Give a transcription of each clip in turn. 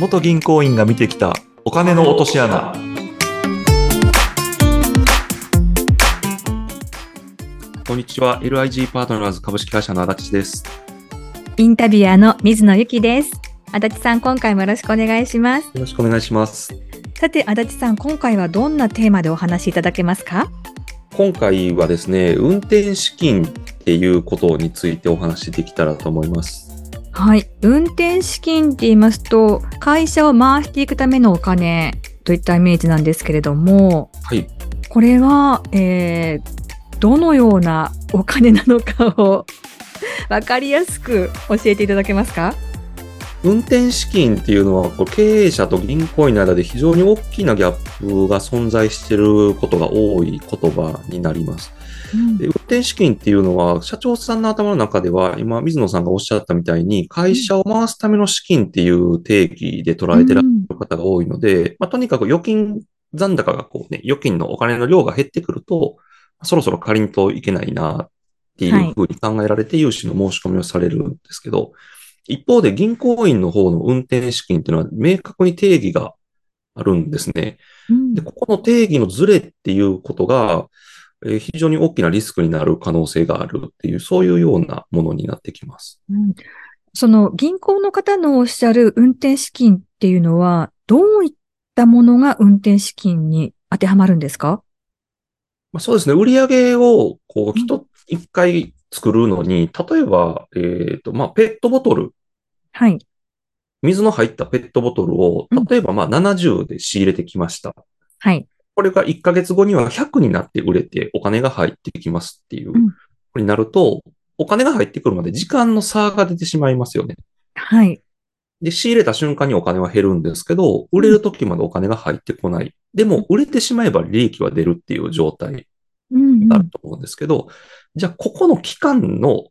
元銀行員が見てきたお金の落とし穴。こんにちは。LIG パートナーズ株式会社の足立です。インタビュアーの水野由紀です。足立さん、今回もよろしくお願いします。よろしくお願いします。さて、足立さん、今回はどんなテーマでお話しいただけますか？今回はですね運転資金っていうことについてお話しできたらと思いますはい。運転資金って言いますと、会社を回していくためのお金といったイメージなんですけれども、はいこれは、えーどのようなお金なのかをわかりやすく教えていただけますか？運転資金っていうのは経営者と銀行員の間で非常に大きなギャップが存在していることが多い言葉になります。で運転資金っていうのは、社長さんの頭の中では、今、水野さんがおっしゃったみたいに、会社を回すための資金っていう定義で捉えてらっしゃる方が多いので、まあ、とにかく預金残高がこうね、預金のお金の量が減ってくると、そろそろ借りんといけないなっていうふうに考えられて、融資の申し込みをされるんですけど、一方で銀行員の方の運転資金っていうのは明確に定義があるんですね。うんで、ここの定義のズレっていうことが、えー非常に大きなリスクになる可能性があるっていう、そういうようなものになってきます。うんその銀行の方のおっしゃる運転資金っていうのは、どういったものが運転資金に当てはまるんですか？まあ、そうですね。売上を、こう、うん一、一回作るのに、例えば、えっと、まあ、ペットボトル、はい。水の入ったペットボトルをうん、例えば、まあ、70で仕入れてきました。はい。これが1ヶ月後には100になって売れてお金が入ってきますっていう、うんになると、お金が入ってくるまで時間の差が出てしまいますよね。はい。で、仕入れた瞬間にお金は減るんですけど、売れる時までお金が入ってこない。でも、売れてしまえば利益は出るっていう状態あると思うんですけど、じゃあ、ここの期間の、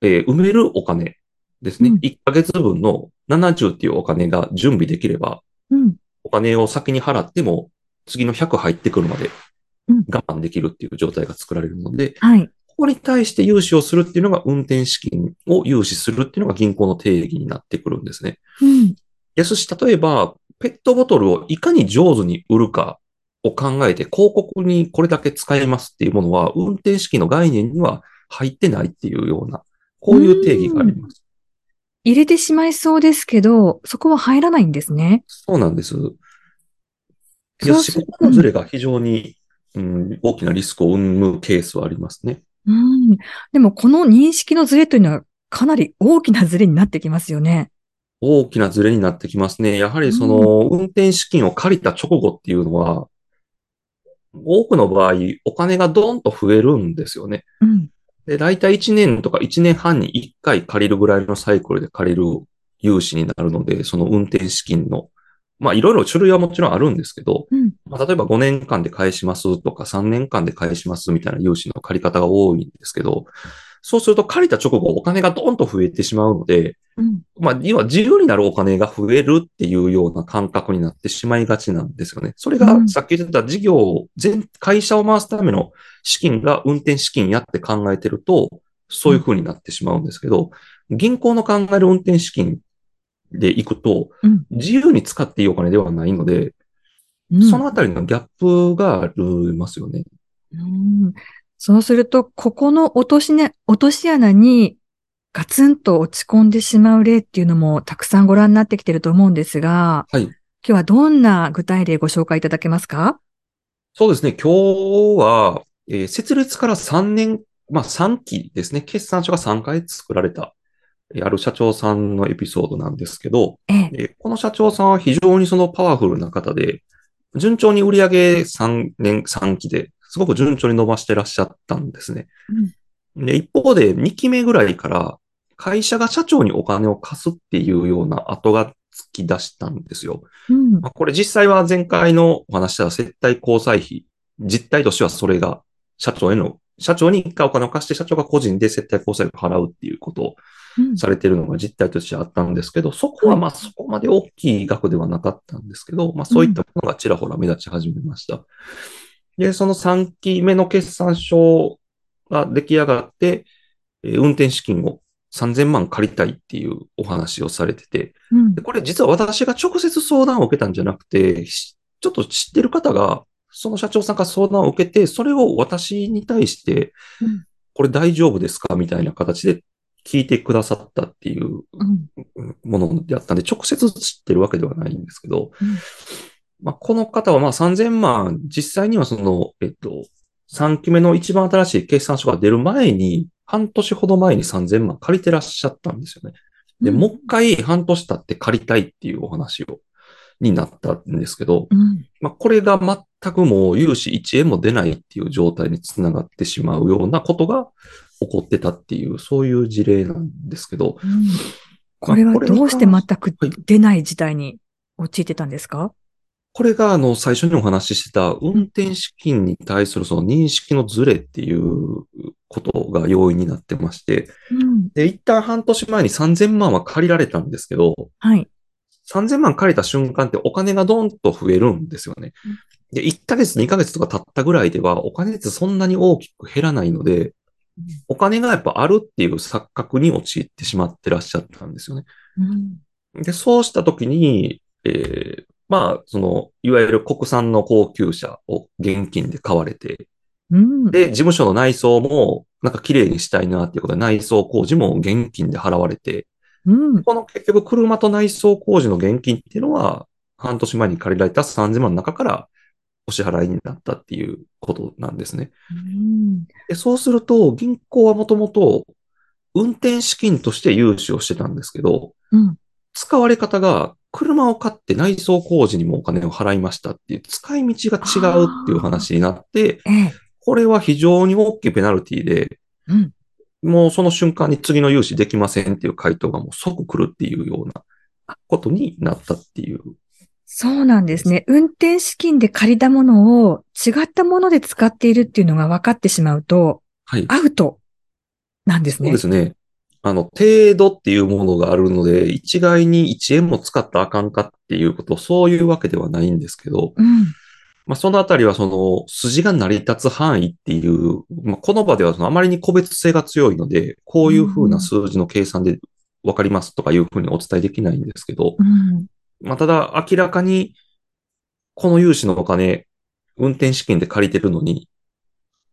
えー埋めるお金ですね。うん1ヶ月分の70っていうお金が準備できれば、うん。お金を先に払っても、次の100入ってくるまでうん我慢できるっていう状態が作られるので、はい。ここに対して融資をするっていうのが運転資金を融資するっていうのが銀行の定義になってくるんですね。うん。ですし、例えば、ペットボトルをいかに上手に売るかを考えて、広告にこれだけ使えますっていうものは、運転資金の概念には入ってないっていうような、こういう定義があります。入れてしまいそうですけど、そこは入らないんですね。そうなんです。そうすですし、ここのズレが非常に、うん、大きなリスクを生むケースはありますね。うん。でも、この認識のズレというのは、かなり大きなズレになってきますよね。大きなズレになってきますね。やはりその、運転資金を借りた直後っていうのは、多くの場合、お金がドーンと増えるんですよね。うん。で、大体1年とか1年半に1回借りるぐらいのサイクルで借りる融資になるので、その運転資金の、まあいろいろ種類はもちろんあるんですけど、うん。まあ、例えば5年間で返しますとか3年間で返しますみたいな融資の借り方が多いんですけど、そうすると借りた直後お金がドーンと増えてしまうので、うん。まあ、要は自由になるお金が増えるっていうような感覚になってしまいがちなんですよね。それがうんさっき言ってた事業を、全、会社を回すための資金が運転資金やって考えてると、そういう風になってしまうんですけど、銀行の考える運転資金でいくとうん、自由に使っていいお金ではないので、うんそのあたりのギャップがありますよね。うんそうすると、ここの落としね、落とし穴にガツンと落ち込んでしまう例っていうのもたくさんご覧になってきてると思うんですが、はい。今日はどんな具体例ご紹介いただけますか？そうですね。今日は、えー設立から3年、まあ3期ですね。決算書が3回作られた、えーある社長さんのエピソードなんですけど、ええ。えーこの社長さんは非常にそのパワフルな方で、順調に売上3年、3期ですごく順調に伸ばしてらっしゃったんですね。で、一方で2期目ぐらいから会社が社長にお金を貸すっていうような後がつき出したんですよ。うん。まあ、これ実際は前回のお話した接待交際費、実態としてはそれが社長への、社長に一回お金を貸して社長が個人で接待交際費を払うっていうことをうんされているのが実態としてあったんですけど、そこはまあそこまで大きい額ではなかったんですけど、まあそういったものがちらほら目立ち始めました。で、その3期目の決算書が出来上がって、えー運転資金を3000万借りたいっていうお話をされてて、うん。これ実は私が直接相談を受けたんじゃなくて、しちょっと知ってる方が、その社長さんから相談を受けて、それを私に対して、うん。これ大丈夫ですかみたいな形で聞いてくださったっていううん。ものであったんで、直接知ってるわけではないんですけど、うんまあ、この方はまあ3000万、実際にはその、えっと、3期目の一番新しい決算書が出る前に、半年ほど前に3000万借りてらっしゃったんですよね。で、うん。もう一回半年経って借りたいっていうお話を、になったんですけど、うん。まあ、これが全くもう融資1円も出ないっていう状態につながってしまうようなことが起こってたっていう、そういう事例なんですけど、うん。これはどうして全くはい。出ない事態に陥ってたんですか？これがあの最初にお話ししてた運転資金に対するその認識のズレっていうことが要因になってまして、うん。で、一旦半年前に3000万は借りられたんですけど、はい。3000万借りた瞬間ってお金がドンと増えるんですよねうん。で、1ヶ月、2ヶ月とか経ったぐらいではお金ってそんなに大きく減らないので、お金がやっぱあるっていう錯覚に陥ってしまってらっしゃったんですよね。うん。で、そうしたときに、えーまあ、その、いわゆる国産の高級車を現金で買われて、うん。で、事務所の内装も、なんか綺麗にしたいなっていうことで、内装工事も現金で払われて、うん。この結局車と内装工事の現金っていうのは、半年前に借りられた3000万の中からお支払いになったっていうことなんですね。うん。でそうすると、銀行はもともと運転資金として融資をしてたんですけど、うん。使われ方が車を買って内装工事にもお金を払いましたっていう使い道が違うっていう話になって、ええ。これは非常に大きいペナルティで、うん。もうその瞬間に次の融資できませんっていう回答がもう即来るっていうようなことになったっていう。そうなんですね。運転資金で借りたものを違ったもので使っているっていうのが分かってしまうと、はい。アウトなんですね。そうですね。あの、程度っていうものがあるので、一概に1円も使ったらあかんかっていうこと、そういうわけではないんですけど、うん。まあ、そのあたりはその筋が成り立つ範囲っていう、まあ、この場ではそのあまりに個別性が強いので、こういうふうな数字の計算でわかりますとかいうふうにお伝えできないんですけど、うん。まあ、ただ明らかにこの融資のお金、運転資金で借りてるのに、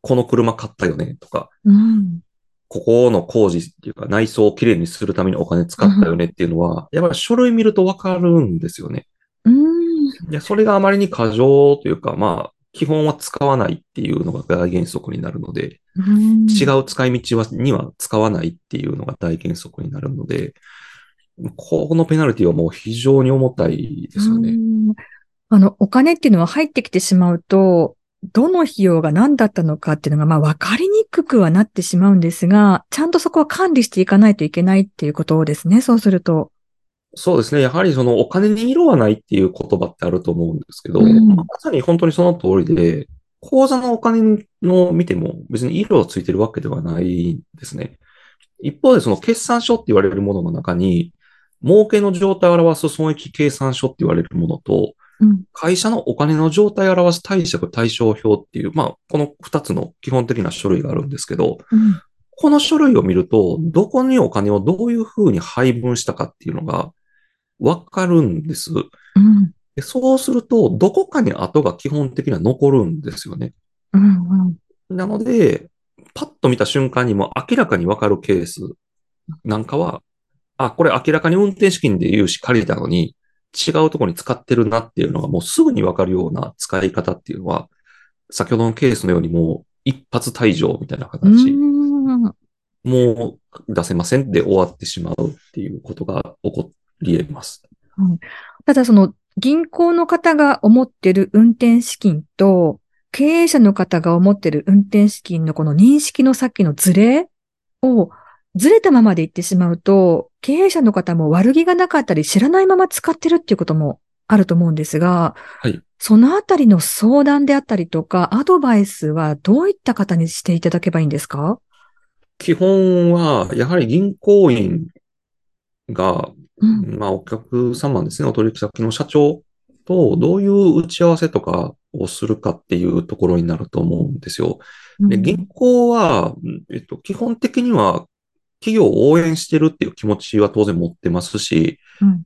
この車買ったよねとか、うん。ここの工事っていうか内装をきれいにするためにお金使ったよねっていうのは、やっぱり書類見るとわかるんですよね。うん。いや、それがあまりに過剰というか、まあ、基本は使わないっていうのが大原則になるので、うん違う使い道はには使わないっていうのが大原則になるので、このペナルティはもう非常に重たいですよね。うんあの、お金っていうのは入ってきてしまうと、どの費用が何だったのかっていうのが、まあ、分かりにくくはなってしまうんですが、ちゃんとそこは管理していかないといけないっていうことですね、そうすると。そうですね。やはりそのお金に色はないっていう言葉ってあると思うんですけど、うんまさに本当にその通りで、口座のお金の見ても別に色をついてるわけではないんですね。一方でその決算書って言われるものの中に、儲けの状態を表す損益計算書って言われるものと、うん。会社のお金の状態を表す貸借対照表っていう、まあ、この二つの基本的な書類があるんですけど、うん。この書類を見ると、どこにお金をどういうふうに配分したかっていうのがわかるんです。うん。でそうすると、どこかに後が基本的には残るんですよね。うん。なので、パッと見た瞬間にも明らかにわかるケースなんかは、あ、これ明らかに運転資金で融資借りたのに、違うところに使ってるなっていうのがもうすぐにわかるような使い方っていうのは、先ほどのケースのようにもう一発退場みたいな形、もう出せませんで終わってしまうっていうことが起こり得ます。ただその銀行の方が思ってる運転資金と経営者の方が思ってる運転資金のこの認識のさっきのズレをずれたままでいってしまうと経営者の方も悪気がなかったり知らないまま使ってるっていうこともあると思うんですが、はいそのあたりの相談であったりとかアドバイスはどういった方にしていただけばいいんですか？基本は、やはり銀行員が、うん。まあ、お客様ですね、お取引先の社長とどういう打ち合わせとかをするかっていうところになると思うんですよ。で銀行は、えっと、基本的には企業を応援してるっていう気持ちは当然持ってますし、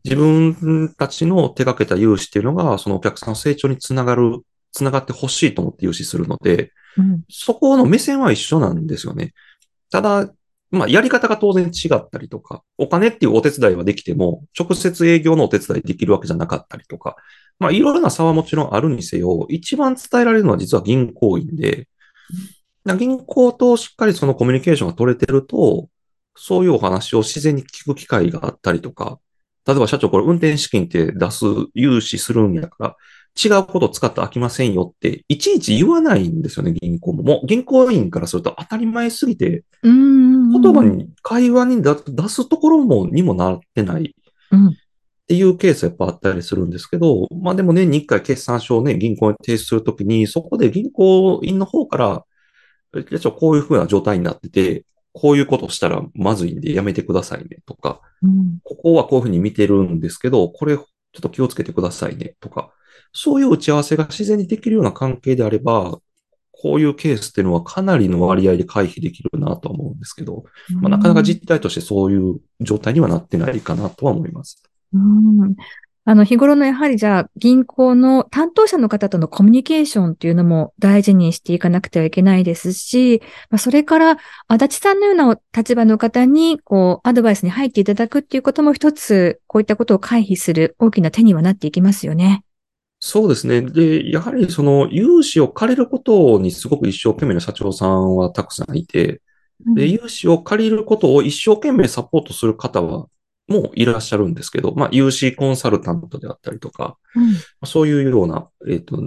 自分たちの手掛けた融資っていうのが、そのお客さんの成長につながる、つながってほしいと思って融資するので、そこの目線は一緒なんですよね。ただ、まあ、やり方が当然違ったりとか、お金っていうお手伝いはできても、直接営業のお手伝いできるわけじゃなかったりとか、まあ、いろいろな差はもちろんあるにせよ、一番伝えられるのは実は銀行員で、銀行としっかりそのコミュニケーションが取れてると、そういうお話を自然に聞く機会があったりとか、例えば社長これ運転資金って出す、融資するんやから、違うこと使って飽きませんよって、いちいち言わないんですよね、銀行も。もう銀行員からすると当たり前すぎて、言葉に、会話に出すところも、にもなってない。っていうケースやっぱあったりするんですけど、まあでも年に一回決算書をね、銀行に提出するときに、そこで銀行員の方から、こういうふうな状態になってて、こういうことしたらまずいんでやめてくださいねとか、うん、ここはこういうふうに見てるんですけど、これちょっと気をつけてくださいねとか、そういう打ち合わせが自然にできるような関係であれば、こういうケースっていうのはかなりの割合で回避できるなとは思うんですけど、まあ、なかなか実態としてそういう状態にはなってないかなとは思います。うんあの、日頃のやはりじゃあ、銀行の担当者の方とのコミュニケーションっていうのも大事にしていかなくてはいけないですし、まあ、それから、足立さんのような立場の方に、こう、アドバイスに入っていただくっていうことも一つ、こういったことを回避する大きな手にはなっていきますよね。そうですね。で、やはりその融資を借りることにすごく一生懸命な社長さんはたくさんいて、で、融資を借りることを一生懸命サポートする方はもいらっしゃるんですけど、まあ、有志コンサルタントであったりとか、うん、そういうような、えっ、ー、と、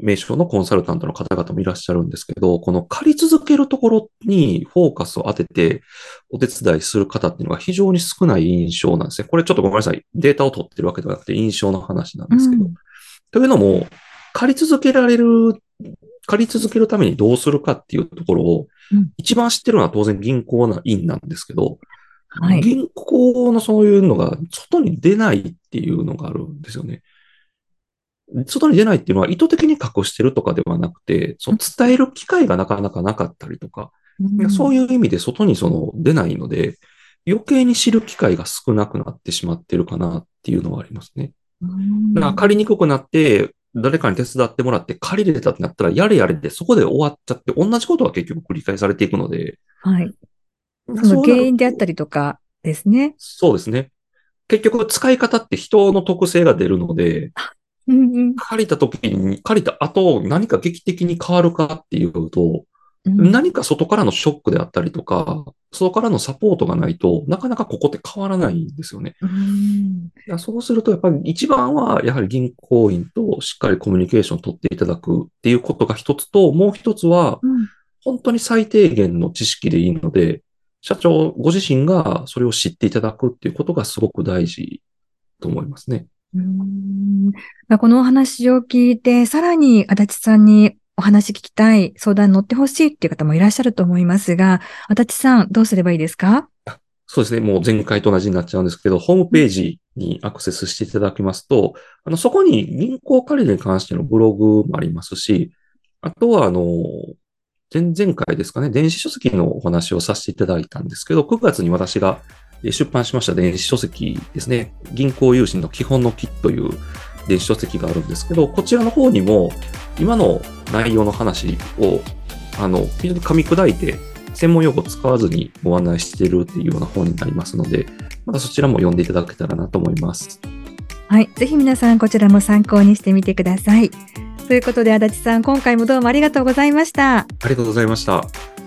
名称のコンサルタントの方々もいらっしゃるんですけど、この借り続けるところにフォーカスを当ててお手伝いする方っていうのが非常に少ない印象なんですね。これちょっとごめんなさい。データを取ってるわけではなくて印象の話なんですけど。うん、というのも、借り続けられる、借り続けるためにどうするかっていうところを、一番知ってるのは当然銀行な院なんですけど、はい、銀行のそういうのが外に出ないっていうのがあるんですよね。外に出ないっていうのは意図的に隠してるとかではなくて、その伝える機会がなかなかなかったりとか、うん、そういう意味で外にその出ないので、余計に知る機会が少なくなってしまってるかなっていうのはありますね。うん、だから借りにくくなって、誰かに手伝ってもらって借りれたってなったら、やれやれでそこで終わっちゃって、同じことは結局繰り返されていくので、はい。その原因であったりとかですね。そうですね。結局使い方って人の特性が出るので、うんうん、借りた時に、借りた後何か劇的に変わるかっていうと、うん、何か外からのショックであったりとか、外からのサポートがないとなかなかここって変わらないんですよね。うん、そうすると、やっぱり一番は、やはり銀行員としっかりコミュニケーションを取っていただくっていうことが一つと、もう一つは、本当に最低限の知識でいいので、社長ご自身がそれを知っていただくっていうことがすごく大事と思いますね。うんこのお話を聞いて、さらに足立さんにお話聞きたい、相談に乗ってほしいっていう方もいらっしゃると思いますが、足立さん、どうすればいいですか？そうですね。もう前回と同じになっちゃうんですけど、ホームページにアクセスしていただきますと、あの、そこに銀行借りに関してのブログもありますし、あとは、あの、前々回ですかね、電子書籍のお話をさせていただいたんですけど、9月に私が出版しました電子書籍ですね、銀行融資の基本の木という電子書籍があるんですけど、こちらの方にも今の内容の話を、あの、非常に噛み砕いて、専門用語を使わずにご案内しているっていうような本になりますので、またそちらも読んでいただけたらなと思います。はい。ぜひ皆さんこちらも参考にしてみてください。ということで、足立さん、今回もどうもありがとうございました。ありがとうございました。